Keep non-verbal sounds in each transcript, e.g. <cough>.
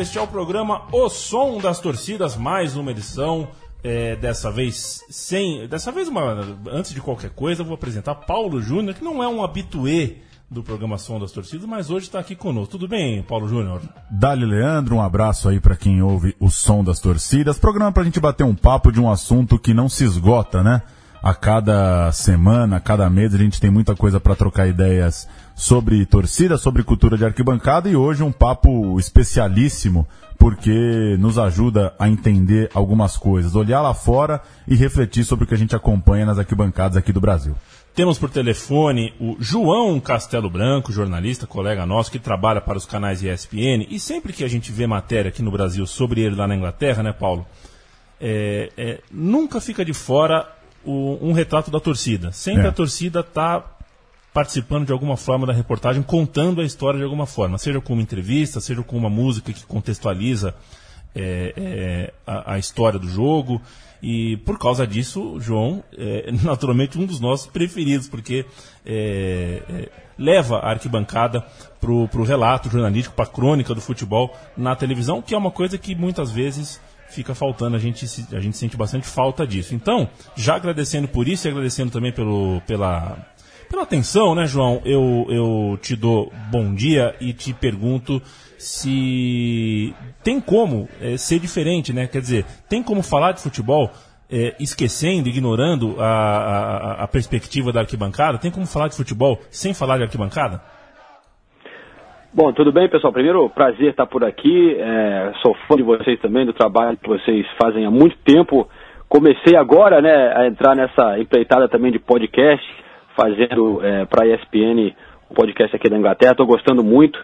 Este é o programa O Som das Torcidas, mais uma edição. É, dessa vez sem. Dessa vez, uma, antes de qualquer coisa, vou apresentar Paulo Júnior, que não é um habituê do programa Som das Torcidas, mas hoje está aqui conosco. Tudo bem, Paulo Júnior? Dali Leandro, um abraço aí para quem ouve o Som das Torcidas. Programa para a gente bater um papo de um assunto que não se esgota, né? A cada semana, a cada mês, a gente tem muita coisa para trocar ideias sobre torcida, sobre cultura de arquibancada e hoje um papo especialíssimo porque nos ajuda a entender algumas coisas, olhar lá fora e refletir sobre o que a gente acompanha nas arquibancadas aqui do Brasil. Temos por telefone o João Castelo Branco, jornalista, colega nosso, que trabalha para os canais ESPN. E sempre que a gente vê matéria aqui no Brasil sobre ele lá na Inglaterra, né, Paulo? É, é, nunca fica de fora o, um retrato da torcida. Sempre é. a torcida está participando de alguma forma da reportagem, contando a história de alguma forma, seja com uma entrevista, seja com uma música que contextualiza é, é, a, a, história do jogo. E por causa disso, João é <laughs> naturalmente um dos nossos preferidos, porque é, é, leva a arquibancada para o relato jornalístico, para a crônica do futebol na televisão, que é uma coisa que muitas vezes fica faltando, a gente, a gente sente bastante falta disso. Então, já agradecendo por isso e agradecendo também pelo, pela, pela atenção, né, João? Eu, eu te dou bom dia e te pergunto se tem como é, ser diferente, né? Quer dizer, tem como falar de futebol é, esquecendo, ignorando a, a, a, perspectiva da arquibancada? Tem como falar de futebol sem falar de arquibancada? Bom, tudo bem, pessoal? Primeiro, prazer estar por aqui. É, sou fã de vocês também, do trabalho que vocês fazem há muito tempo. Comecei agora, né, a entrar nessa empreitada também de podcast fazendo é, para a ESPN o podcast aqui da Inglaterra, estou gostando muito.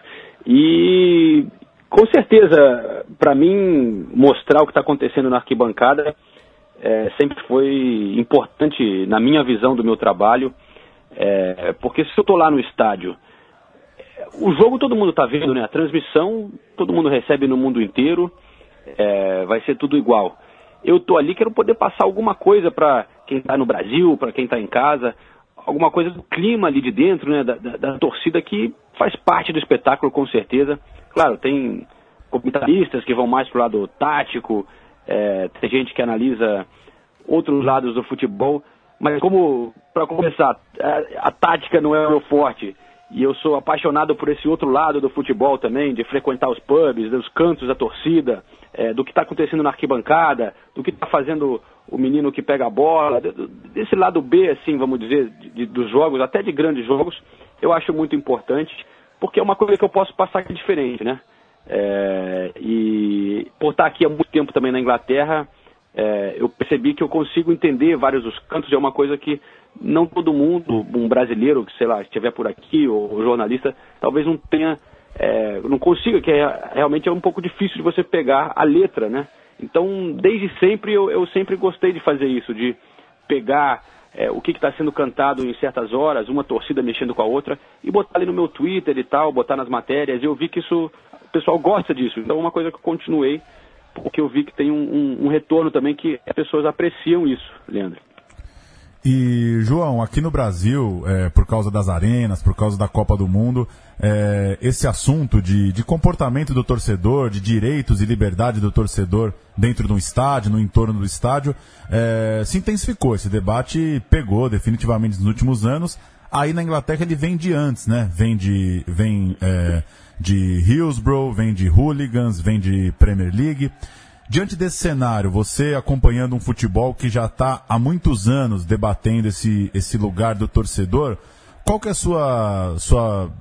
E com certeza, para mim, mostrar o que está acontecendo na arquibancada é, sempre foi importante na minha visão do meu trabalho, é, porque se eu estou lá no estádio, o jogo todo mundo está vendo, né? A transmissão todo mundo recebe no mundo inteiro, é, vai ser tudo igual. Eu estou ali, quero poder passar alguma coisa para quem está no Brasil, para quem está em casa, alguma coisa do clima ali de dentro, né, da, da, da, torcida que faz parte do espetáculo com certeza. Claro, tem comentaristas que vão mais pro lado tático, é, tem gente que analisa outros lados do futebol, mas como, para começar, a, a, tática não é o meu forte, e eu sou apaixonado por esse outro lado do futebol também, de frequentar os pubs, dos cantos da torcida, é, do que está acontecendo na arquibancada, do que está fazendo o menino que pega a bola, desse lado B, assim, vamos dizer, de, dos jogos, até de grandes jogos, eu acho muito importante, porque é uma coisa que eu posso passar aqui diferente, né? É, e por estar aqui há muito tempo também na Inglaterra, é, eu percebi que eu consigo entender vários dos cantos de uma coisa que não todo mundo, um brasileiro que, sei lá, estiver por aqui, ou, jornalista, talvez não tenha, é, não consiga, que é, realmente é um pouco difícil de você pegar a letra, né? Então, desde sempre, eu, eu sempre gostei de fazer isso, de pegar é, o que está sendo cantado em certas horas, uma torcida mexendo com a outra, e botar ali no meu Twitter e tal, botar nas matérias. Eu vi que isso, o pessoal gosta disso. Então, é uma coisa que eu continuei, porque eu vi que tem um, um, um retorno também que as pessoas apreciam isso, Leandro. E, João, aqui no Brasil, é, por causa das arenas, por causa da Copa do Mundo, é, esse assunto de, de comportamento do torcedor, de direitos e liberdade do torcedor dentro do estádio, no entorno do estádio, é, se intensificou. Esse debate pegou definitivamente nos últimos anos. Aí na Inglaterra ele vem de antes, né? Vem de, vem, é, de Hillsborough, vem de Hooligans, vem de Premier League. Diante desse cenário, você acompanhando um futebol que já está há muitos anos debatendo esse, esse lugar do torcedor, qual que é a sua, sua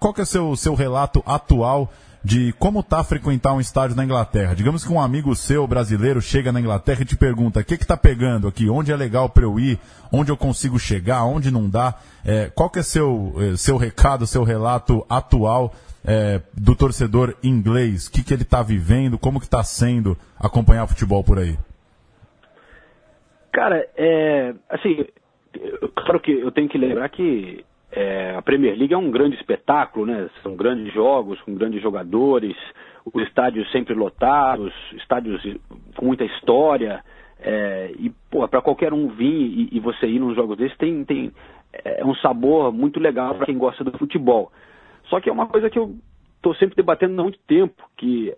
qual que é seu seu relato atual de como tá frequentar um estádio na Inglaterra? Digamos que um amigo seu brasileiro chega na Inglaterra e te pergunta: "O que que tá pegando aqui? Onde é legal para eu ir? Onde eu consigo chegar? Onde não dá?" É, qual que é seu eh, seu recado, seu relato atual é, do torcedor inglês, o que, que ele está vivendo, como que está sendo acompanhar futebol por aí? Cara, é, assim, claro que eu tenho que lembrar que é, a Premier League é um grande espetáculo, né? São grandes jogos, com grandes jogadores, os estádios sempre lotados, estádios com muita história. É, e, para qualquer um vir e, e, você ir num jogo desse, tem, tem é um sabor muito legal para quem gosta do futebol. Só que é uma coisa que eu estou sempre debatendo há muito tempo que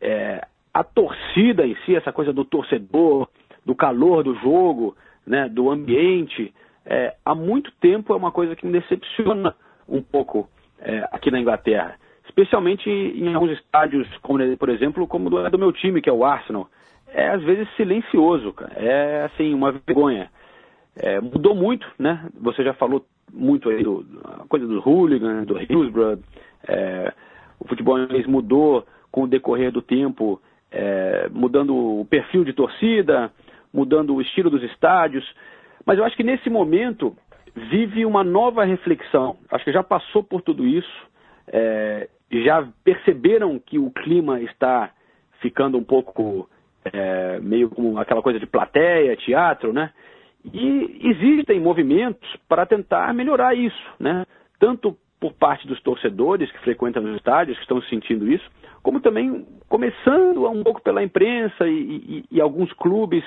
é, a torcida em si, essa coisa do torcedor, do calor do jogo, né, do ambiente, é, há muito tempo é uma coisa que me decepciona um pouco é, aqui na Inglaterra. Especialmente em alguns estádios, como, por exemplo, como do, do meu time, que é o Arsenal. É às vezes silencioso, cara. É assim, uma vergonha. É, mudou muito, né? Você já falou muito aí do, a coisa do hooligan, do Hillsborough. É, o futebol inglês mudou com o decorrer do tempo, é, mudando o perfil de torcida, mudando o estilo dos estádios. Mas eu acho que nesse momento vive uma nova reflexão. Acho que já passou por tudo isso, é, já perceberam que o clima está ficando um pouco é, meio como aquela coisa de plateia, teatro, né? E existem movimentos para tentar melhorar isso, né? Tanto por parte dos torcedores que frequentam os estádios, que estão sentindo isso, como também começando um pouco pela imprensa e, e, e alguns clubes,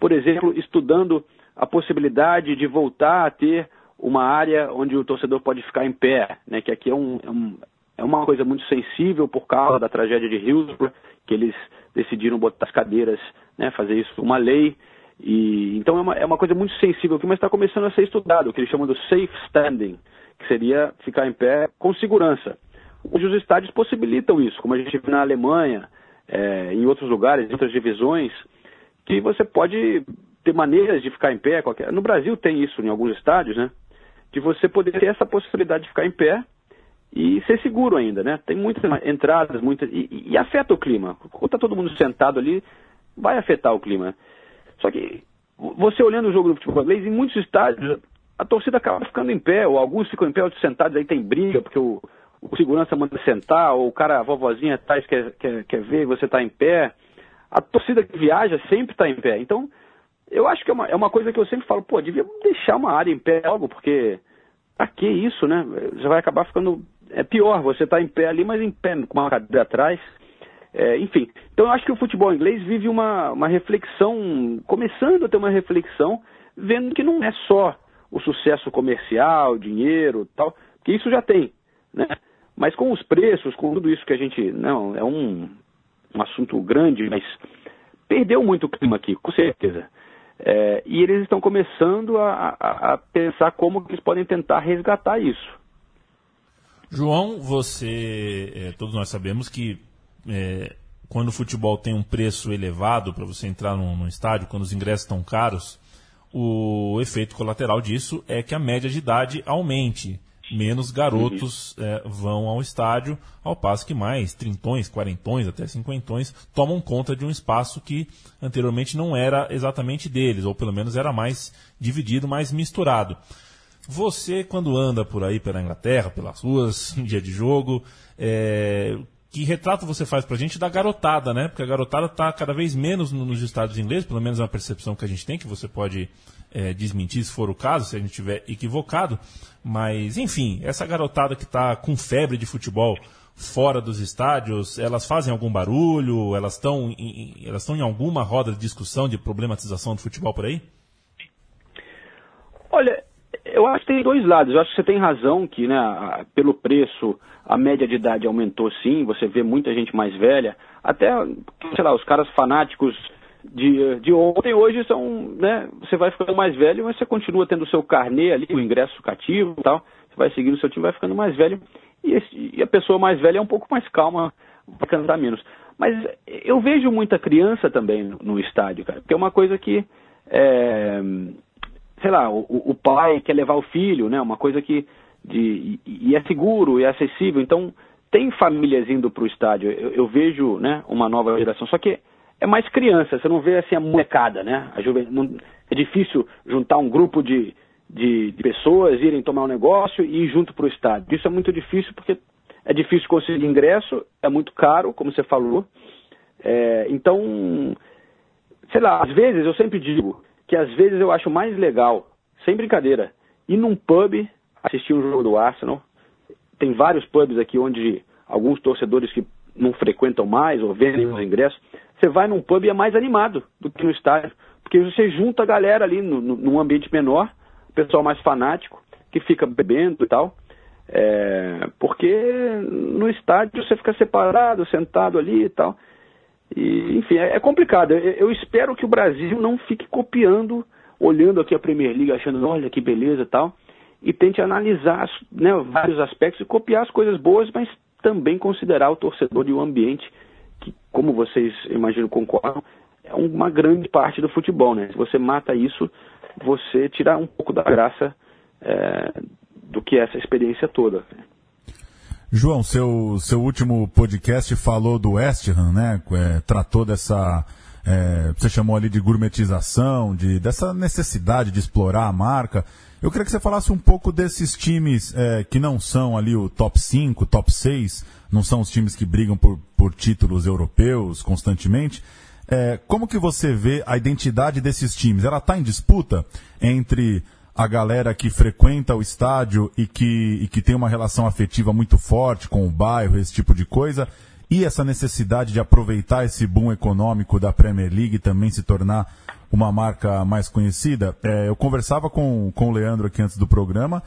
por exemplo, estudando a possibilidade de voltar a ter uma área onde o torcedor pode ficar em pé, né? Que aqui é, um, é, um, é uma coisa muito sensível por causa da tragédia de Hillsborough, que eles decidiram botar as cadeiras, né? Fazer isso uma lei. E, então é uma, é uma coisa muito sensível aqui, mas está começando a ser estudado, o que eles chamam de safe standing, que seria ficar em pé com segurança. Hoje os estádios possibilitam isso, como a gente viu na Alemanha, é, em outros lugares, em outras divisões, que você pode ter maneiras de ficar em pé. Qualquer... No Brasil tem isso em alguns estádios, né? De você poder ter essa possibilidade de ficar em pé e ser seguro ainda, né? Tem muitas entradas, muitas. E, e afeta o clima. Quando está todo mundo sentado ali, vai afetar o clima. Só que você olhando o jogo do futebol inglês, em muitos estádios, a torcida acaba ficando em pé, ou alguns ficam em pé, outros sentados, aí tem briga, porque o, o segurança manda sentar, ou o cara, a vovozinha atrás quer, quer, quer ver você está em pé. A torcida que viaja sempre está em pé. Então, eu acho que é uma, é uma coisa que eu sempre falo, pô, devia deixar uma área em pé logo, porque pra que isso, né? Já vai acabar ficando. É pior, você está em pé ali, mas em pé, com uma cadeira atrás. É, enfim, então eu acho que o futebol inglês vive uma, uma reflexão, começando a ter uma reflexão, vendo que não é só o sucesso comercial, dinheiro tal, que isso já tem, né? Mas com os preços, com tudo isso que a gente. Não, é um, um assunto grande, mas perdeu muito clima aqui, com certeza. É, e eles estão começando a, a, a, pensar como eles podem tentar resgatar isso. João, você, é, todos nós sabemos que é, quando o futebol tem um preço elevado para você entrar num, num, estádio, quando os ingressos estão caros, o efeito colateral disso é que a média de idade aumente. Menos garotos é, vão ao estádio, ao passo que mais trintões, quarentões, até cinquentões tomam conta de um espaço que anteriormente não era exatamente deles, ou pelo menos era mais dividido, mais misturado. Você, quando anda por aí pela Inglaterra, pelas ruas, <laughs> dia de jogo, é, que retrato você faz pra gente da garotada, né? Porque a garotada tá cada vez menos nos estados ingleses, pelo menos é uma percepção que a gente tem, que você pode é, desmentir se for o caso, se a gente estiver equivocado. Mas, enfim, essa garotada que está com febre de futebol fora dos estádios, elas fazem algum barulho? Elas estão em, elas estão em alguma roda de discussão de problematização do futebol por aí? Olha, eu acho que tem dois lados. Eu acho que você tem razão que, né, pelo preço, a média de idade aumentou sim. Você vê muita gente mais velha. Até, sei lá, os caras fanáticos de, de ontem, hoje são, né, você vai ficando mais velho, mas você continua tendo o seu carnê ali, o ingresso cativo e tal. Você vai seguindo o seu time, vai ficando mais velho. E, esse, e a pessoa mais velha é um pouco mais calma, vai cantar menos. Mas eu vejo muita criança também no, no estádio, cara, porque é uma coisa que é, sei lá, o, o, pai quer levar o filho, né? Uma coisa que de, e, e é seguro, e é acessível. Então tem famílias indo para o estádio. Eu, eu, vejo, né, uma nova geração. Só que é mais criança. Você não vê assim a molecada, né? A juve, não, é difícil juntar um grupo de, de, de, pessoas irem tomar um negócio e ir junto para o estádio. Isso é muito difícil porque é difícil conseguir ingresso, é muito caro, como você falou. É, então, sei lá, às vezes eu sempre digo que às vezes eu acho mais legal, sem brincadeira, ir num pub assistir um jogo do Arsenal. Tem vários pubs aqui onde alguns torcedores que não frequentam mais ou vendem os ingressos, você vai num pub e é mais animado do que no estádio, porque você junta a galera ali no, no, num ambiente menor, pessoal mais fanático, que fica bebendo e tal. É, porque no estádio você fica separado, sentado ali e tal. E, enfim, é, é complicado. Eu, eu, espero que o Brasil não fique copiando, olhando aqui a Premier League, achando, olha que beleza e tal, e tente analisar né, vários aspectos e copiar as coisas boas, mas também considerar o torcedor e o ambiente, que, como vocês imagino concordam, é uma grande parte do futebol. Né? Se você mata isso, você tira um pouco da graça é, do que é essa experiência toda. João, seu, seu último podcast falou do West Ham, né? É, tratou dessa. É, você chamou ali de gourmetização, de, dessa necessidade de explorar a marca. Eu queria que você falasse um pouco desses times é, que não são ali o top 5, top 6, não são os times que brigam por, por títulos europeus constantemente. É, como que você vê a identidade desses times? Ela está em disputa entre a galera que frequenta o estádio e que, e que tem uma relação afetiva muito forte com o bairro, esse tipo de coisa, e essa necessidade de aproveitar esse boom econômico da Premier League também se tornar uma marca mais conhecida. É, eu conversava com, com o Leandro aqui antes do programa,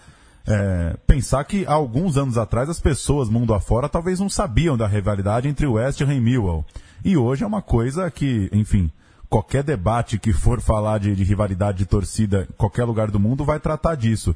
é, pensar que há alguns anos atrás as pessoas, mundo afora, talvez não sabiam da rivalidade entre West Ham e Millwall. E hoje é uma coisa que, enfim, qualquer debate que for falar de, de, rivalidade de torcida em qualquer lugar do mundo vai tratar disso.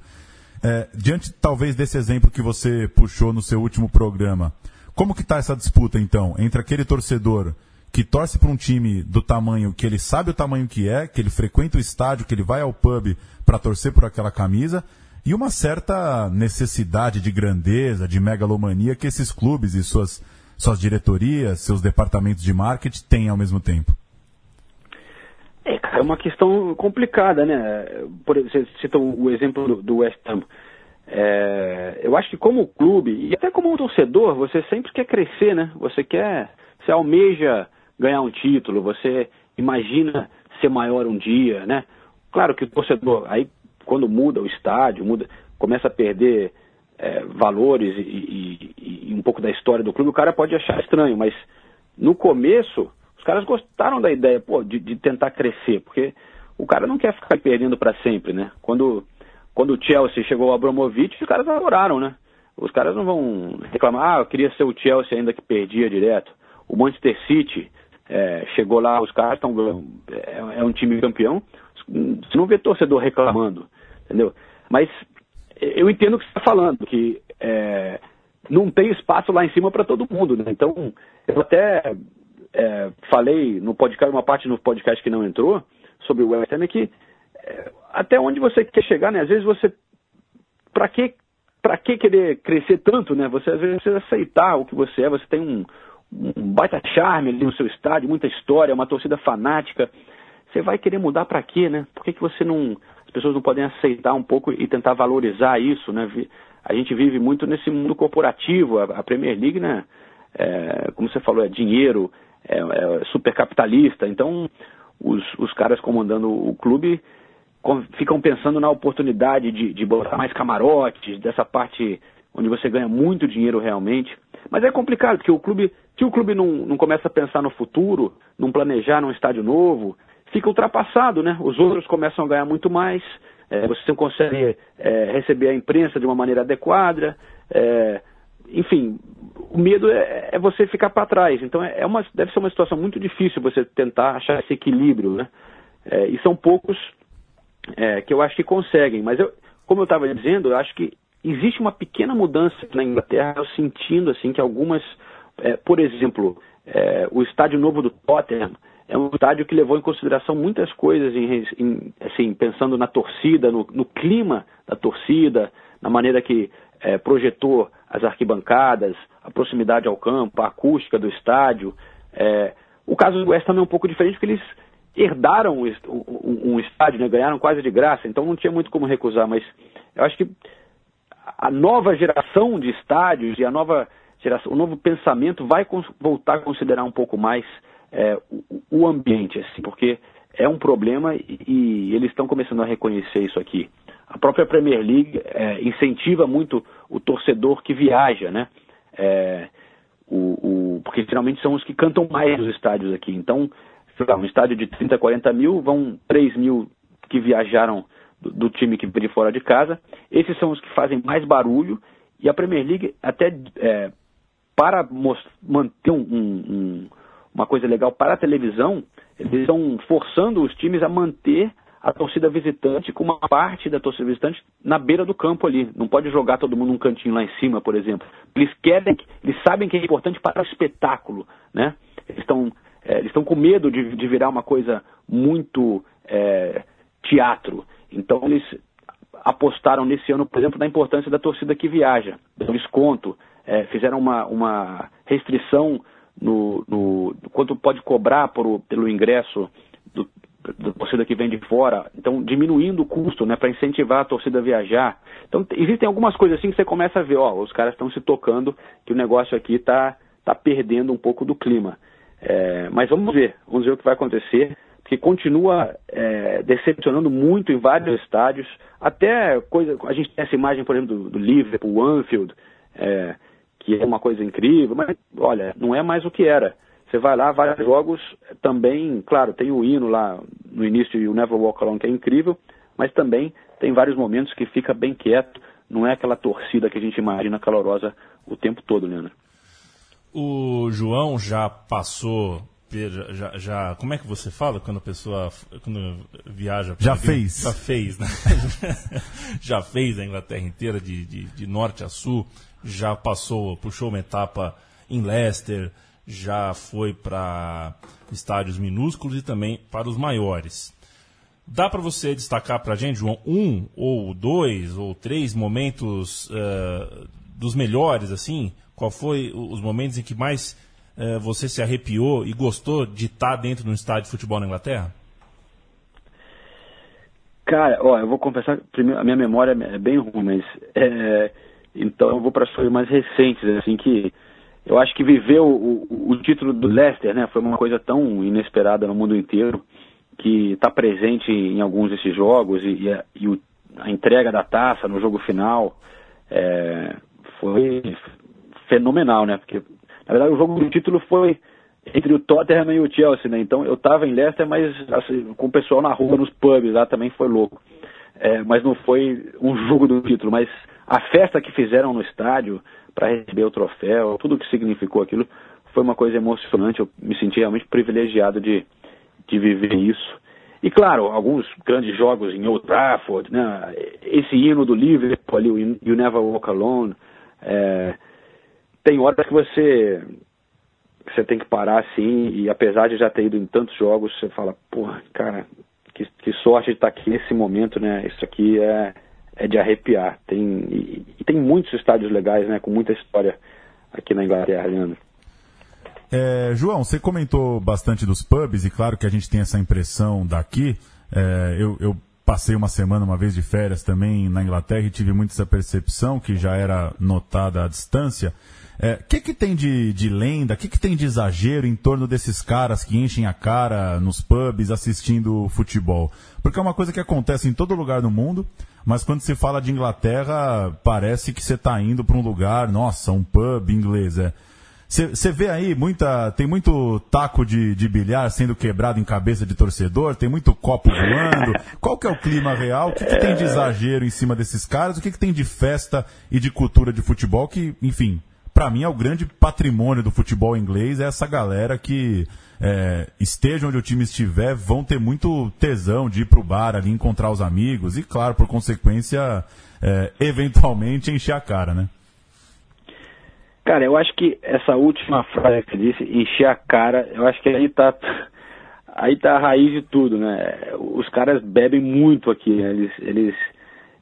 É, diante talvez desse exemplo que você puxou no seu último programa, como que está essa disputa então entre aquele torcedor que torce para um time do tamanho que ele sabe o tamanho que é, que ele frequenta o estádio, que ele vai ao pub para torcer por aquela camisa, e uma certa necessidade de grandeza, de megalomania que esses clubes e suas, suas diretorias, seus departamentos de marketing têm ao mesmo tempo? É, cara, é uma questão complicada, né? Por, você citou o exemplo do, do West Ham. É, eu acho que como clube, e até como um torcedor, você sempre quer crescer, né? Você quer, você almeja ganhar um título, você imagina ser maior um dia, né? Claro que o torcedor, aí quando muda o estádio, muda, começa a perder é, valores e, e, e um pouco da história do clube, o cara pode achar estranho, mas no começo os caras gostaram da ideia pô, de, de tentar crescer, porque o cara não quer ficar perdendo para sempre, né? Quando, quando o Chelsea chegou ao Abramovich, os caras adoraram, né? Os caras não vão reclamar, ah, eu queria ser o Chelsea ainda que perdia direto. O Manchester City é, chegou lá, os caras estão. É, é, um time campeão. Você não vê torcedor reclamando, entendeu? Mas eu entendo o que você está falando, que é, não tem espaço lá em cima para todo mundo, né? Então, eu até falei no podcast, uma parte no podcast que não entrou, sobre o West é que é, até onde você quer chegar, né? Às vezes você. Para que, pra que querer crescer tanto, né? Você às vezes precisa aceitar o que você é, você tem um, um baita charme ali no seu estádio, muita história, uma torcida fanática. Você vai querer mudar para quê, né? Por que, que você não. As pessoas não podem aceitar um pouco e tentar valorizar isso, né? A gente vive muito nesse mundo corporativo, a, Premier League, né? É, como você falou, é dinheiro, é, é super capitalista. Então, os, os caras comandando o clube ficam pensando na oportunidade de, de botar mais camarotes, dessa parte onde você ganha muito dinheiro realmente. Mas é complicado, porque o clube, se o clube não, não começa a pensar no futuro, não planejar num estádio novo, fica ultrapassado, né? Os outros começam a ganhar muito mais, é, você não consegue é, receber a imprensa de uma maneira adequada, é, enfim, o medo é, é você ficar para trás. Então é, é uma, deve ser uma situação muito difícil você tentar achar esse equilíbrio, né? É, e são poucos é, que eu acho que conseguem. Mas eu, como eu estava dizendo, eu acho que existe uma pequena mudança na Inglaterra, eu sentindo assim que algumas, é, por exemplo, é, o estádio novo do Tottenham é um estádio que levou em consideração muitas coisas, em, em, assim, pensando na torcida, no, no, clima da torcida, na maneira que projetou as arquibancadas, a proximidade ao campo, a acústica do estádio. É, o caso do West Ham é um pouco diferente porque eles herdaram um estádio, né, ganharam quase de graça, então não tinha muito como recusar, mas eu acho que a nova geração de estádios e a nova geração, o novo pensamento vai voltar a considerar um pouco mais é, o, o, ambiente, assim, porque é um problema e, e eles estão começando a reconhecer isso aqui. A própria Premier League é, incentiva muito o torcedor que viaja, né? É, o, o, porque geralmente são os que cantam mais nos estádios aqui. Então, lá, um estádio de 30, 40 mil, vão 3 mil que viajaram do, do time que de fora de casa. Esses são os que fazem mais barulho E a Premier League, até é, para manter um, um, uma coisa legal para a televisão, eles estão forçando os times a manter a torcida visitante com uma parte da torcida visitante na beira do campo ali. Não pode jogar todo mundo num cantinho lá em cima, por exemplo. Eles querem, eles sabem que é importante para o espetáculo, né? Eles estão é, estão com medo de, de, virar uma coisa muito é, teatro. Então eles apostaram nesse ano, por exemplo, na importância da torcida que viaja, do desconto, é, fizeram uma, uma restrição no, no, quanto pode cobrar por, pelo ingresso do, da torcida que vem de fora, então diminuindo o custo, né, para incentivar a torcida a viajar. Então existem algumas coisas assim que você começa a ver, ó, os caras estão se tocando que o negócio aqui está tá perdendo um pouco do clima. É, mas vamos ver, vamos ver o que vai acontecer, porque continua é, decepcionando muito em vários estádios, até coisa, a gente tem essa imagem, por exemplo, do, do Liverpool, Anfield, é, que é uma coisa incrível, mas olha, não é mais o que era. Você vai lá, vários jogos também, claro, tem o hino lá no início e o Never Walk Alone que é incrível, mas também tem vários momentos que fica bem quieto, não é aquela torcida que a gente imagina calorosa o tempo todo, Leandro. O João já passou já, já, como é que você fala quando a pessoa quando viaja? Já fez. Já fez, né? <laughs> já fez a Inglaterra inteira de, de, de, norte a sul. Já passou, puxou uma etapa em Leicester, já foi para estádios minúsculos e também para os maiores. Dá para você destacar para a gente, João, um ou dois ou três momentos uh, dos melhores, assim? Qual foi os momentos em que mais uh, você se arrepiou e gostou de estar dentro de um estádio de futebol na Inglaterra? Cara, ó, eu vou confessar, primeiro, a minha memória é bem ruim, mas é, então eu vou para as coisas mais recentes, assim que eu acho que viver o, o, o, título do Leicester, né, foi uma coisa tão inesperada no mundo inteiro que está presente em alguns desses jogos e, e, a, e o, a, entrega da taça no jogo final é, foi fenomenal, né? Porque na verdade o jogo do título foi entre o Tottenham e o Chelsea, né? Então eu estava em Leicester, mas assim, com o pessoal na rua, nos pubs lá também foi louco. É, mas não foi um jogo do título, mas a festa que fizeram no estádio, para receber o troféu, tudo o que significou aquilo, foi uma coisa emocionante. Eu me senti realmente privilegiado de, de viver isso. E claro, alguns grandes jogos em Old Trafford, né? esse hino do Liverpool ali, o You Never Walk Alone. É, tem horas que você, que você tem que parar assim, e apesar de já ter ido em tantos jogos, você fala, porra, cara, que, que sorte de estar aqui nesse momento, né? Isso aqui é, é de arrepiar. Tem, e, e, tem muitos estádios legais, né, com muita história aqui na Inglaterra, Leandro. É, João, você comentou bastante dos pubs, e claro que a gente tem essa impressão daqui. É, eu, eu, passei uma semana, uma vez de férias também na Inglaterra e tive muito essa percepção que já era notada à distância. O é, que, que tem de, de lenda, o que, que tem de exagero em torno desses caras que enchem a cara nos pubs assistindo futebol? Porque é uma coisa que acontece em todo lugar do mundo mas quando se fala de Inglaterra, parece que você está indo para um lugar, nossa, um pub inglês. Você é. vê aí muita. Tem muito taco de, de bilhar sendo quebrado em cabeça de torcedor, tem muito copo voando. Qual que é o clima real? O que, que tem de exagero em cima desses caras? O que, que tem de festa e de cultura de futebol que, enfim, para mim é o grande patrimônio do futebol inglês, é essa galera que é, esteja onde o time estiver, vão ter muito tesão de ir pro bar ali, encontrar os amigos e, claro, por consequência, é, eventualmente encher a cara, né? Cara, eu acho que essa última frase que disse, encher a cara, eu acho que aí tá, aí tá a raiz de tudo, né? Os caras bebem muito aqui, né? Eles, eles,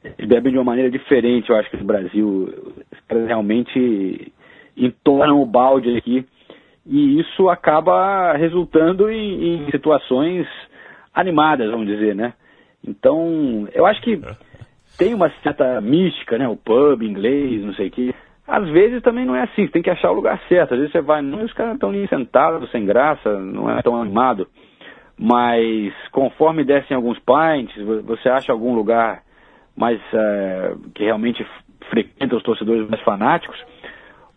eles bebem de uma maneira diferente, eu acho que no Brasil. Realmente entornam o balde aqui e isso acaba resultando em, em situações animadas, vamos dizer, né? Então, eu acho que <laughs> tem uma certa mística, né? O pub inglês, não sei o quê. Às vezes também não é assim, tem que achar o lugar certo. Às vezes você vai, não, os caras estão ali sentados, sem graça, não é tão animado. Mas conforme descem alguns pints, você acha algum lugar mais é, que realmente frequenta os torcedores mais fanáticos,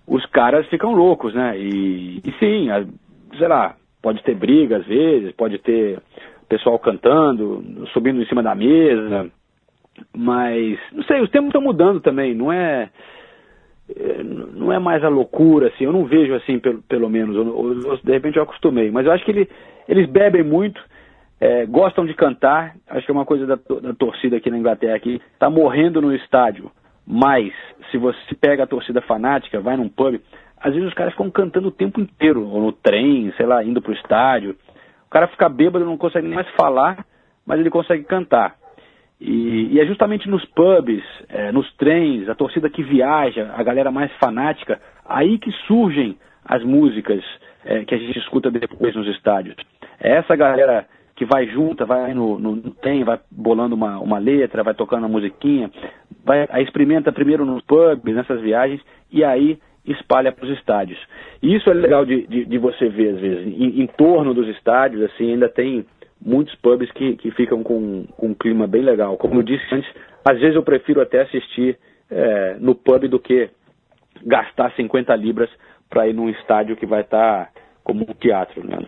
os caras ficam loucos, né? E, e sim, a, sei lá, pode ter briga às vezes, pode ter pessoal cantando, subindo em cima da mesa, mas não sei, os tempos estão mudando também, não é é, não é mais a loucura, assim, eu não vejo assim, pelo, pelo menos, eu, eu, de repente eu acostumei, mas eu acho que ele, eles bebem muito, é, gostam de cantar, acho que é uma coisa da, da torcida aqui na Inglaterra que está morrendo no estádio, mas se você pega a torcida fanática, vai num pub, às vezes os caras ficam cantando o tempo inteiro, ou no trem, sei lá, indo pro estádio. O cara fica bêbado, não consegue nem mais falar, mas ele consegue cantar. E, e é justamente nos pubs, é, nos trens, a torcida que viaja, a galera mais fanática, aí que surgem as músicas é, que a gente escuta depois nos estádios. É essa galera que vai junta, vai no, no, trem, vai bolando uma, uma letra, vai tocando uma musiquinha, vai, experimenta primeiro nos pubs, nessas viagens, e aí espalha para os estádios. E isso é legal de, de, de você ver, às vezes. Em, em, torno dos estádios, assim, ainda tem muitos pubs que, que ficam com, com um clima bem legal. Como eu disse antes, às vezes eu prefiro até assistir é, no pub do que gastar 50 libras para ir num estádio que vai estar tá como um teatro, né?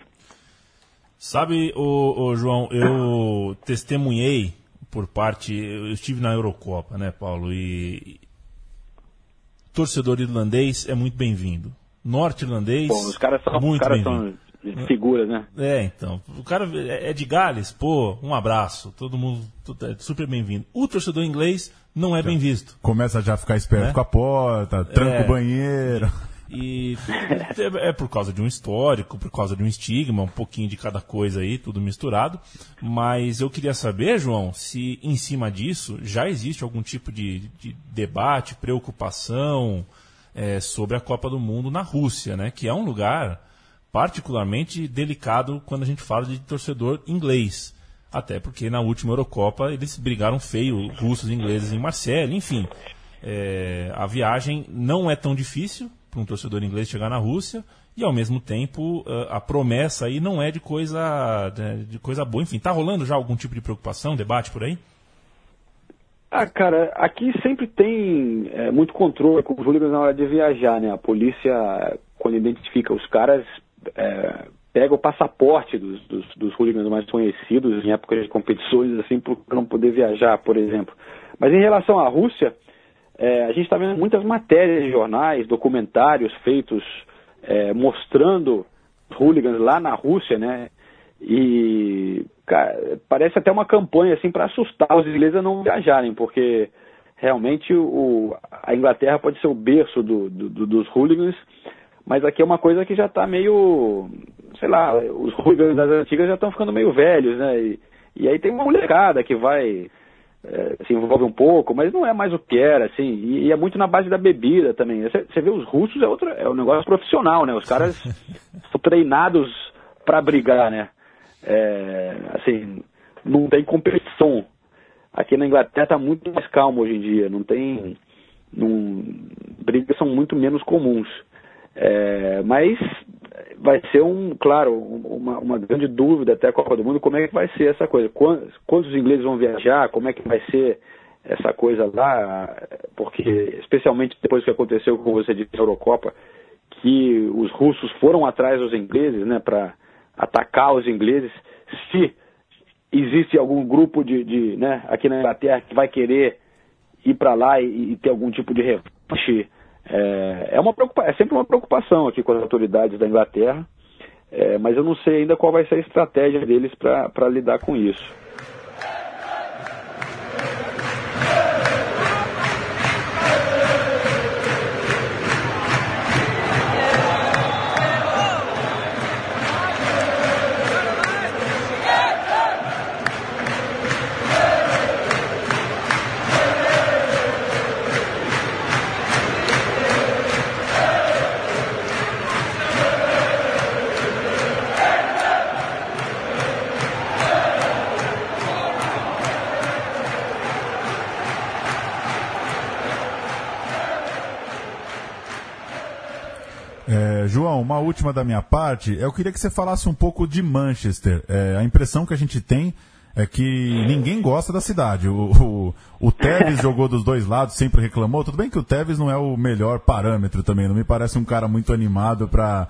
Sabe, o, o João, eu testemunhei por parte, eu estive na Eurocopa, né, Paulo, e torcedor irlandês é muito bem-vindo. Norte-irlandês, os caras são, muito os caras são figuras, né? É, então. O cara é de Gales, pô, um abraço. Todo mundo é super bem-vindo. O torcedor inglês não é bem visto. Começa já a ficar esperto né? com a porta, tranca é. o banheiro. <laughs> E é por causa de um histórico, por causa de um estigma, um pouquinho de cada coisa aí, tudo misturado. Mas eu queria saber, João, se em cima disso já existe algum tipo de, de debate, preocupação é, sobre a Copa do Mundo na Rússia, né? Que é um lugar particularmente delicado quando a gente fala de torcedor inglês. Até porque na última Eurocopa eles brigaram feio, russos e ingleses em Marseille, enfim. É, a viagem não é tão difícil, para um torcedor inglês chegar na Rússia e ao mesmo tempo a promessa aí não é de coisa de coisa boa. Enfim, está rolando já algum tipo de preocupação, debate por aí? Ah, cara, aqui sempre tem é, muito controle com os hooligans na hora de viajar, né? A polícia, quando identifica os caras, é, pega o passaporte dos, dos, dos hooligans mais conhecidos em épocas de competições, assim, para não poder viajar, por exemplo. Mas em relação à Rússia, é, a gente está vendo muitas matérias de jornais, documentários feitos é, mostrando hooligans lá na Rússia, né? E cara, parece até uma campanha assim para assustar os ingleses a não viajarem, porque realmente o, a Inglaterra pode ser o berço do, do, dos hooligans, mas aqui é uma coisa que já está meio, sei lá, os hooligans das antigas já estão ficando meio velhos, né? E, e aí tem uma molecada que vai é, se envolve um pouco, mas não é mais o que era, assim, e, e é muito na base da bebida também. Você vê os russos é outro, é um negócio profissional, né? Os caras <laughs> são treinados para brigar, né? É, assim, não tem competição. Aqui na Inglaterra tá muito mais calmo hoje em dia, não tem, não, brigas são muito menos comuns. É, mas vai ser um, claro, uma, uma, grande dúvida até a Copa do Mundo, como é que vai ser essa coisa. Quantos, quantos ingleses vão viajar, como é que vai ser essa coisa lá, porque especialmente depois que aconteceu com você disse na Eurocopa, que os russos foram atrás dos ingleses, né, para atacar os ingleses, se existe algum grupo de, de né, aqui na Inglaterra que vai querer ir para lá e, e, ter algum tipo de revanche é, é, uma é sempre uma preocupação aqui com as autoridades da Inglaterra, é, mas eu não sei ainda qual vai ser a estratégia deles para lidar com isso. Última da minha parte. Eu queria que você falasse um pouco de Manchester. É, a impressão que a gente tem é que ninguém gosta da cidade. O, o, o Tevez <laughs> jogou dos dois lados, sempre reclamou. Tudo bem que o Tevez não é o melhor parâmetro também. Não me parece um cara muito animado para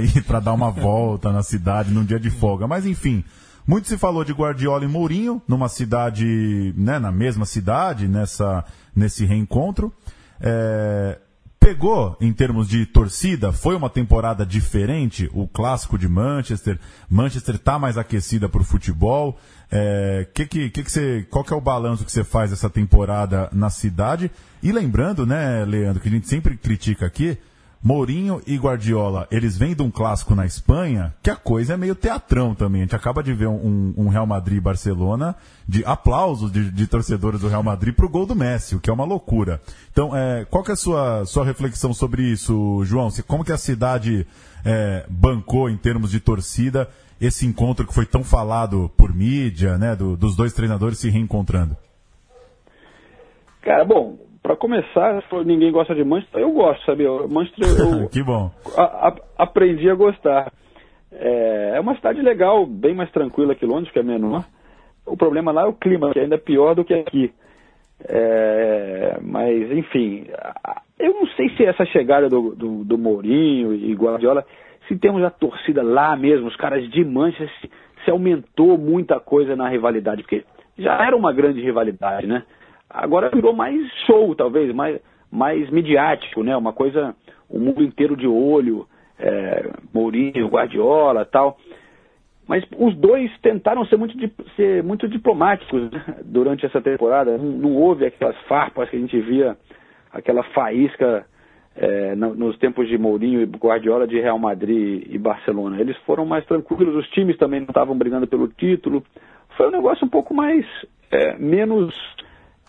ir para dar uma volta na cidade num dia de folga. Mas enfim, muito se falou de Guardiola e Mourinho numa cidade, né, na mesma cidade, nessa, nesse reencontro. É, Pegou em termos de torcida? Foi uma temporada diferente? O clássico de Manchester? Manchester está mais aquecida para o futebol? É, que que, que que você, qual que é o balanço que você faz dessa temporada na cidade? E lembrando, né, Leandro, que a gente sempre critica aqui, Mourinho e Guardiola, eles vêm de um clássico na Espanha, que a coisa é meio teatrão também. A gente acaba de ver um, um Real Madrid e Barcelona de aplausos de, de, torcedores do Real Madrid pro gol do Messi, o que é uma loucura. Então, é, qual que é a sua, sua reflexão sobre isso, João? Como que a cidade é, bancou em termos de torcida esse encontro que foi tão falado por mídia, né, do, dos dois treinadores se reencontrando? Cara, bom, para começar, ninguém gosta de Manchester, eu gosto, sabe? Manchester eu <laughs> que bom. A, a, aprendi a gostar. É, é, uma cidade legal, bem mais tranquila que Londres, que é menor. O problema lá é o clima, que é ainda pior do que aqui. É, mas, enfim, eu não sei se essa chegada do, do, do Mourinho e Guardiola, se temos a torcida lá mesmo, os caras de Manchester, se, se aumentou muita coisa na rivalidade, porque já era uma grande rivalidade, né? Agora virou mais show, talvez, mais, mais midiático, né? Uma coisa, o mundo inteiro de olho, é, Mourinho, Guardiola tal. Mas os dois tentaram ser muito, ser muito diplomáticos né? durante essa temporada. Não, não, houve aquelas farpas que a gente via, aquela faísca é, nos tempos de Mourinho e Guardiola de Real Madrid e Barcelona. Eles foram mais tranquilos, os times também não estavam brigando pelo título. Foi um negócio um pouco mais, é, menos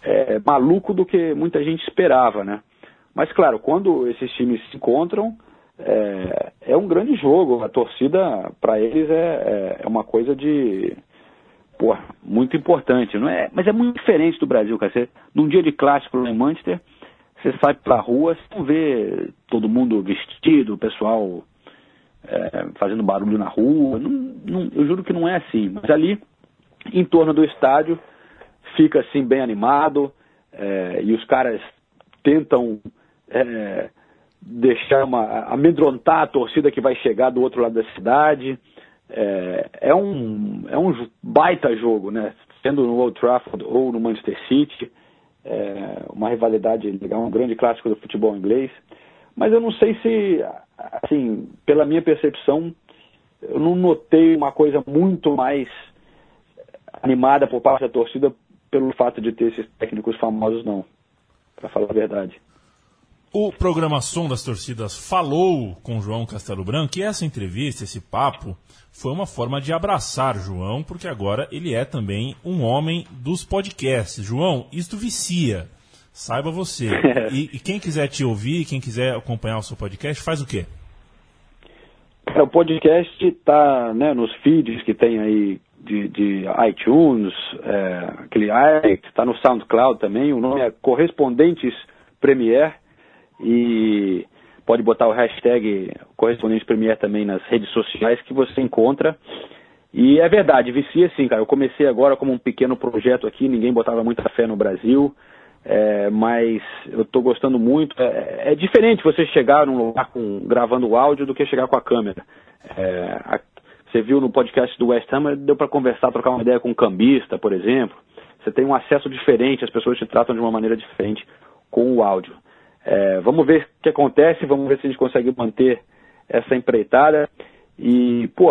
é, maluco do que muita gente esperava, né? Mas claro, quando esses times se encontram, é, é um grande jogo. A torcida, para eles, é, é, é, uma coisa de. Pô, muito importante. Não é, mas é muito diferente do Brasil, cara. Você, num dia de clássico lá em Manchester, você sai pra rua, você não vê todo mundo vestido, o pessoal é, fazendo barulho na rua. Não, não, eu juro que não é assim. Mas ali, em torno do estádio, fica assim bem animado é, e os caras tentam é, deixar uma amedrontar a torcida que vai chegar do outro lado da cidade. É, é, um, é um baita jogo, né? Sendo no Old Trafford ou no Manchester City, é uma rivalidade legal, um grande clássico do futebol inglês. Mas eu não sei se, assim, pela minha percepção, eu não notei uma coisa muito mais animada por parte da torcida pelo fato de ter esses técnicos famosos, não. Para falar a verdade. O programa Som das Torcidas falou com João Castelo Branco e essa entrevista, esse papo, foi uma forma de abraçar João, porque agora ele é também um homem dos podcasts. João, isto vicia. Saiba você. <laughs> E, e quem quiser te ouvir, quem quiser acompanhar o seu podcast, faz o quê? o podcast está né, nos feeds que tem aí de, de iTunes, é, aquele está no SoundCloud também, o nome é Correspondentes Premier e pode botar o hashtag Correspondentes Premier também nas redes sociais que você encontra. E é verdade, vicia sim, cara. Eu comecei agora como um pequeno projeto aqui, ninguém botava muita fé no Brasil, é, mas eu estou gostando muito. É, é, diferente você chegar num lugar com, gravando áudio do que chegar com a câmera. É, a, você viu no podcast do West Ham, deu para conversar, trocar uma ideia com um cambista, por exemplo. Você tem um acesso diferente, as pessoas te tratam de uma maneira diferente com o áudio. É, vamos ver o que acontece, vamos ver se a gente consegue manter essa empreitada. E, pô,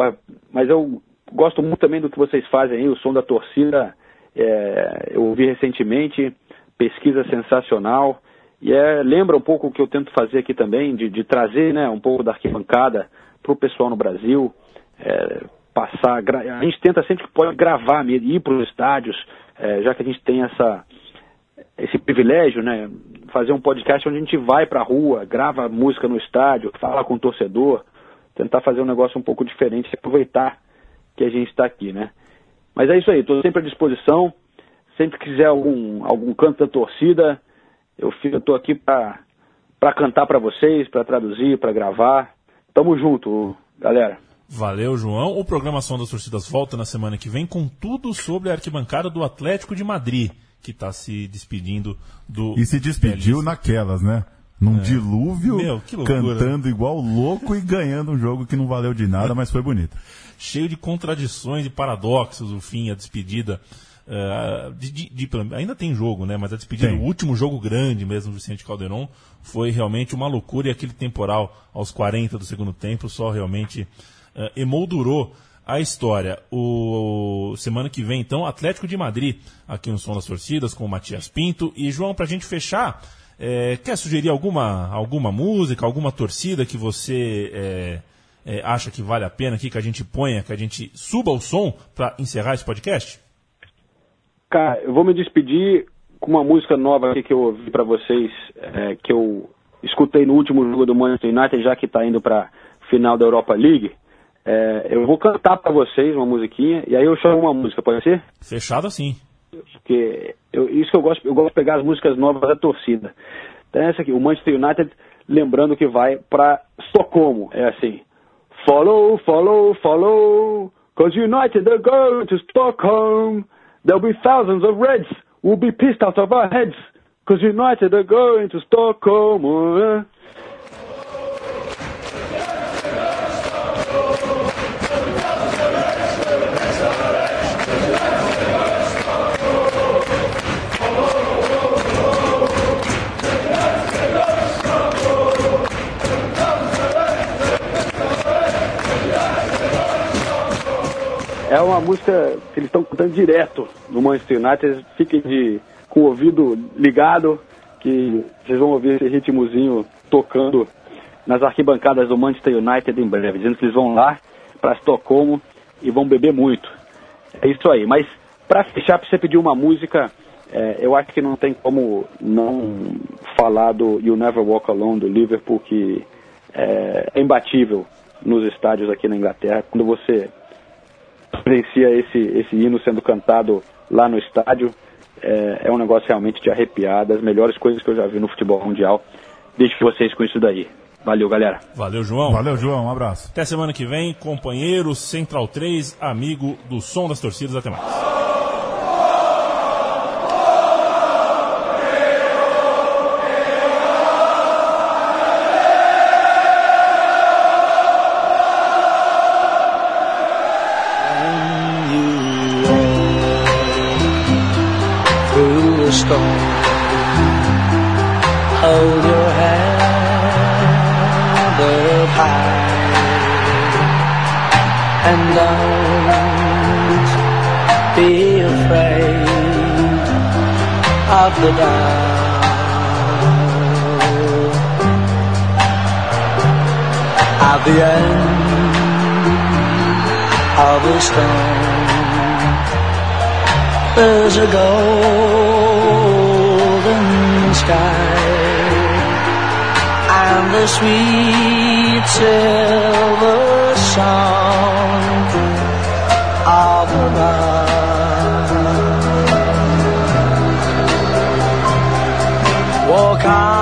mas eu gosto muito também do que vocês fazem aí, o som da torcida. É, eu ouvi recentemente, pesquisa sensacional. E é, lembra um pouco o que eu tento fazer aqui também, de, de trazer né, um pouco da arquibancada para o pessoal no Brasil é, passar. A gente tenta sempre que pode gravar ir para os estádios, é, já que a gente tem essa, esse privilégio, né? Fazer um podcast onde a gente vai para a rua, grava música no estádio, fala com o torcedor, tentar fazer um negócio um pouco diferente, aproveitar que a gente está aqui, né? Mas é isso aí, estou sempre à disposição. Sempre que quiser algum, algum canto da torcida, eu estou aqui para cantar para vocês, para traduzir, para gravar. Tamo junto, galera. Valeu, João. O programa Som das Torcidas volta na semana que vem com tudo sobre a arquibancada do Atlético de Madrid, que está se despedindo do. E se despediu naquelas, né? Num é. dilúvio, Meu, cantando igual louco e ganhando um jogo que não valeu de nada, mas foi bonito. Cheio de contradições e paradoxos o fim, a despedida Uh, de, de, de, ainda tem jogo, né? Mas a despedida, o último jogo grande mesmo do Vicente Calderon foi realmente uma loucura e aquele temporal aos 40 do segundo tempo só realmente uh, emoldurou a história. O semana que vem, então, Atlético de Madrid, aqui no Som das Torcidas, com o Matias Pinto. E, João, para a gente fechar, é, quer sugerir alguma, alguma música, alguma torcida que você é, é, acha que vale a pena aqui, que a gente ponha, que a gente suba o som para encerrar esse podcast? Cara, eu vou me despedir com uma música nova que eu ouvi para vocês, que eu escutei no último jogo do Manchester United, já que está indo para final da Europa League. É, eu vou cantar para vocês uma musiquinha e aí eu chamo uma música, pode ser? Fechado assim. Porque eu, isso que eu gosto, eu gosto de pegar as músicas novas da torcida. Então essa aqui, o Manchester United, lembrando que vai para Estocolmo, é assim. Follow, follow, follow, cause United are going to Stockholm. There'll be thousands of Reds who'll be pissed out of our heads. Cause United are going to Stockholm. É uma música que eles estão cantando direto no Manchester United. Fiquem de, com o ouvido ligado, que vocês vão ouvir esse ritmozinho tocando nas arquibancadas do Manchester United em breve, dizendo que eles vão lá para Estocolmo e vão beber muito. É isso aí. Mas para fechar, para você pedir uma música, é, eu acho que não tem como não falar do You Never Walk Alone do Liverpool, que é, é imbatível nos estádios aqui na Inglaterra. Quando você presencia esse, esse hino sendo cantado lá no estádio. É, é, um negócio realmente de arrepiar, das melhores coisas que eu já vi no futebol mundial. Deixo vocês com isso daí. Valeu, galera. Valeu, João. Valeu, João. Um abraço. Até semana que vem, companheiro Central 3, amigo do som das torcidas. Até mais. at the end of a storm there's a golden sky and the sweet silver song of the love. Walk on.